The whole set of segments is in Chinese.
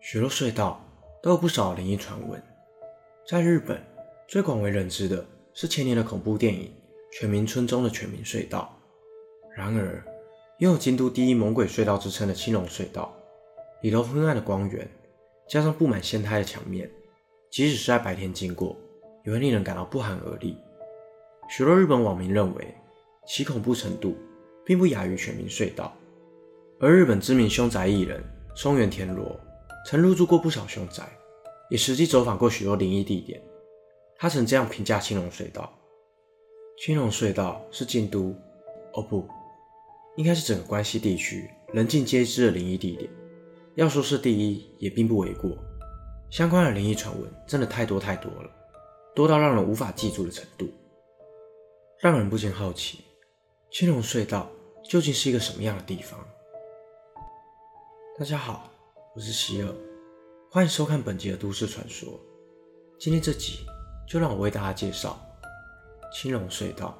许多隧道都有不少灵异传闻。在日本，最广为人知的是前年的恐怖电影《犬鸣村》中的犬鸣隧道。然而，拥有京都第一猛鬼隧道之称的青龙隧道，里头昏暗的光源，加上布满仙胎的墙面，即使是在白天经过，也会令人感到不寒而栗。许多日本网民认为，其恐怖程度并不亚于全民隧道。而日本知名凶宅艺人松原田螺曾入住过不少凶宅，也实际走访过许多灵异地点。他曾这样评价青龙隧道：“青龙隧道是京都，哦不，应该是整个关西地区人尽皆知的灵异地点。要说是第一，也并不为过。相关的灵异传闻真的太多太多了，多到让人无法记住的程度。让人不禁好奇，青龙隧道究竟是一个什么样的地方？”大家好，我是希尔，欢迎收看本集的都市传说。今天这集就让我为大家介绍青龙隧道。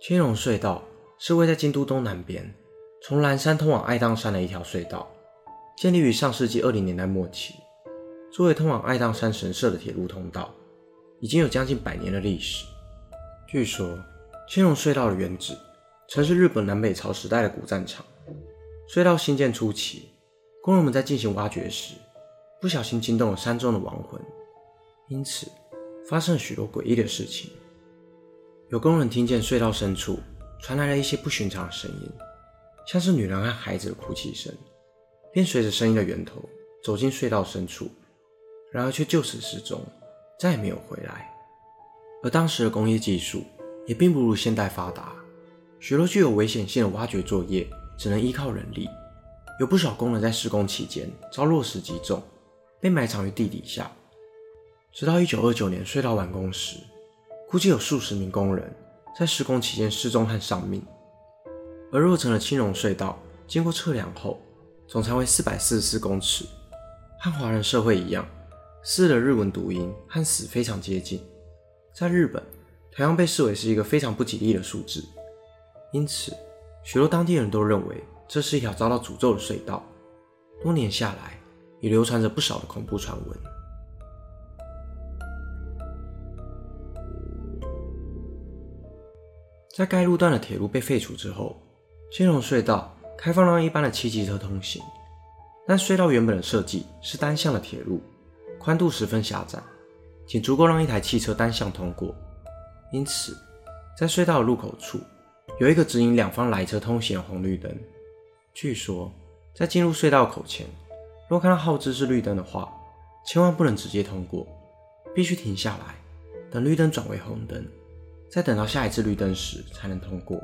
青龙隧道是位在京都东南边，从岚山通往爱宕山的一条隧道，建立于上世纪二零年代末期。作为通往爱宕山神社的铁路通道，已经有将近百年的历史。据说，青龙隧道的原址曾是日本南北朝时代的古战场。隧道兴建初期，工人们在进行挖掘时，不小心惊动了山中的亡魂，因此发生了许多诡异的事情。有工人听见隧道深处传来了一些不寻常的声音，像是女人和孩子的哭泣声，便随着声音的源头走进隧道深处，然而却就此失踪，再也没有回来。而当时的工业技术也并不如现代发达，许多具有危险性的挖掘作业。只能依靠人力，有不少工人在施工期间遭落石击中，被埋藏于地底下。直到1929年隧道完工时，估计有数十名工人在施工期间失踪和丧命。而落成的青龙隧道，经过测量后，总长为444公尺，和华人社会一样，四的日文读音和死非常接近，在日本同样被视为是一个非常不吉利的数字，因此。许多当地人都认为这是一条遭到诅咒的隧道，多年下来也流传着不少的恐怖传闻。在该路段的铁路被废除之后，青龙隧道开放让一般的七级车通行，但隧道原本的设计是单向的铁路，宽度十分狭窄，仅足够让一台汽车单向通过，因此在隧道的入口处。有一个指引两方来车通行的红绿灯。据说，在进入隧道口前，若看到号志是绿灯的话，千万不能直接通过，必须停下来，等绿灯转为红灯，再等到下一次绿灯时才能通过，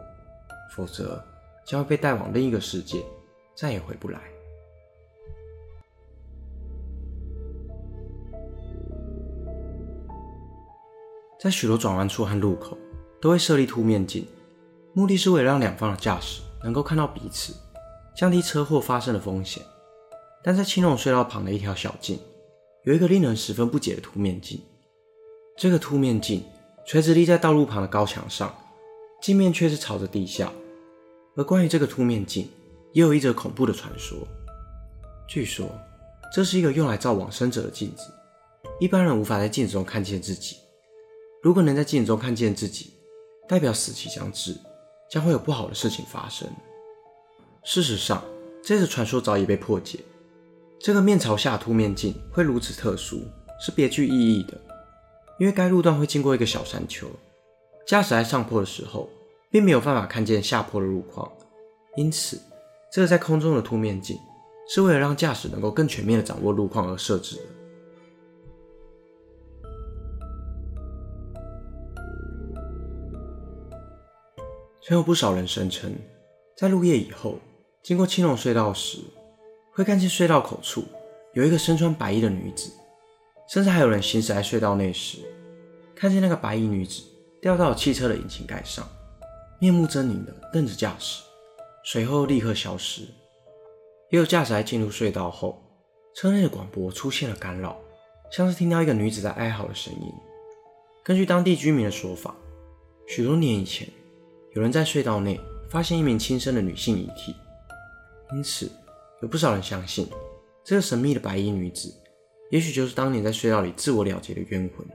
否则将会被带往另一个世界，再也回不来。在许多转弯处和路口，都会设立凸面镜。目的是为了让两方的驾驶能够看到彼此，降低车祸发生的风险。但在青龙隧道旁的一条小径，有一个令人十分不解的凸面镜。这个凸面镜垂直立在道路旁的高墙上，镜面却是朝着地下。而关于这个凸面镜，也有一则恐怖的传说。据说，这是一个用来照往生者的镜子，一般人无法在镜子中看见自己。如果能在镜中看见自己，代表死期将至。将会有不好的事情发生。事实上，这个传说早已被破解。这个面朝下凸面镜会如此特殊，是别具意义的。因为该路段会经过一个小山丘，驾驶在上坡的时候，并没有办法看见下坡的路况，因此，这个在空中的凸面镜是为了让驾驶能够更全面的掌握路况而设置的。曾有不少人声称，在入夜以后经过青龙隧道时，会看见隧道口处有一个身穿白衣的女子，甚至还有人行驶在隧道内时，看见那个白衣女子掉到了汽车的引擎盖上，面目狰狞的瞪着驾驶，随后立刻消失。也有驾驶在进入隧道后，车内的广播出现了干扰，像是听到一个女子在哀嚎的声音。根据当地居民的说法，许多年以前，有人在隧道内发现一名轻生的女性遗体，因此有不少人相信，这个神秘的白衣女子，也许就是当年在隧道里自我了结的冤魂。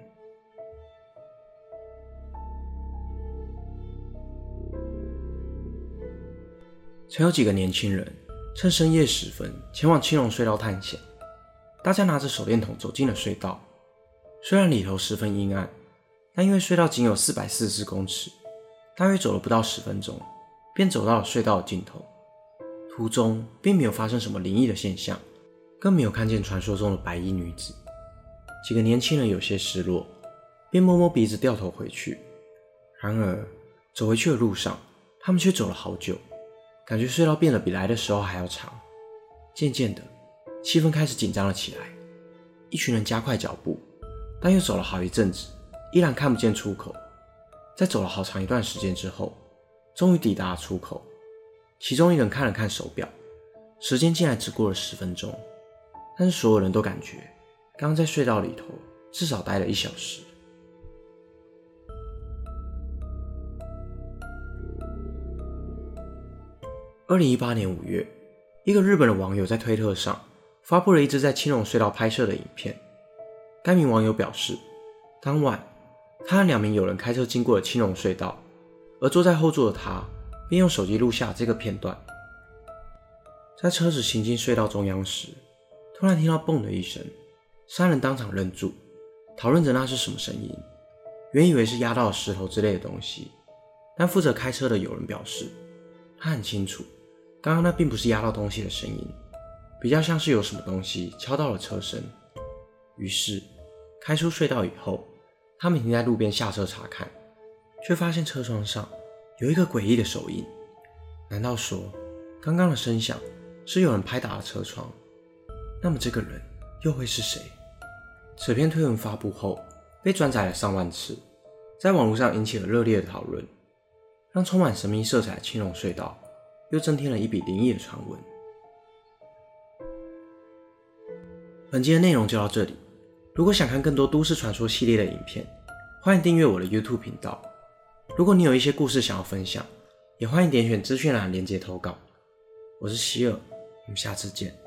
曾有几个年轻人趁深夜时分前往青龙隧道探险，大家拿着手电筒走进了隧道。虽然里头十分阴暗，但因为隧道仅有四百四十公尺，大约走了不到十分钟，便走到了隧道的尽头。途中并没有发生什么灵异的现象，更没有看见传说中的白衣女子。几个年轻人有些失落，便摸摸鼻子掉头回去。然而走回去的路上，他们却走了好久，感觉隧道变得比来的时候还要长。渐渐的，气氛开始紧张了起来。一群人加快脚步，但又走了好一阵子，依然看不见出口。在走了好长一段时间之后，终于抵达了出口。其中一人看了看手表，时间竟然只过了十分钟，但是所有人都感觉刚刚在隧道里头至少待了一小时。二零一八年五月，一个日本的网友在推特上发布了一支在青龙隧道拍摄的影片。该名网友表示，当晚他和两名友人开车经过了青龙隧道，而坐在后座的他。便用手机录下这个片段。在车子行进隧道中央时，突然听到“嘣”的一声，三人当场愣住，讨论着那是什么声音。原以为是压到石头之类的东西，但负责开车的友人表示，他很清楚，刚刚那并不是压到东西的声音，比较像是有什么东西敲到了车身。于是，开出隧道以后，他们停在路边下车查看，却发现车窗上。有一个诡异的手印，难道说刚刚的声响是有人拍打了车窗？那么这个人又会是谁？此篇推文发布后被转载了上万次，在网络上引起了热烈的讨论，让充满神秘色彩的青龙隧道又增添了一笔灵异的传闻。本期的内容就到这里，如果想看更多都市传说系列的影片，欢迎订阅我的 YouTube 频道。如果你有一些故事想要分享，也欢迎点选资讯栏连接投稿。我是希尔，我们下次见。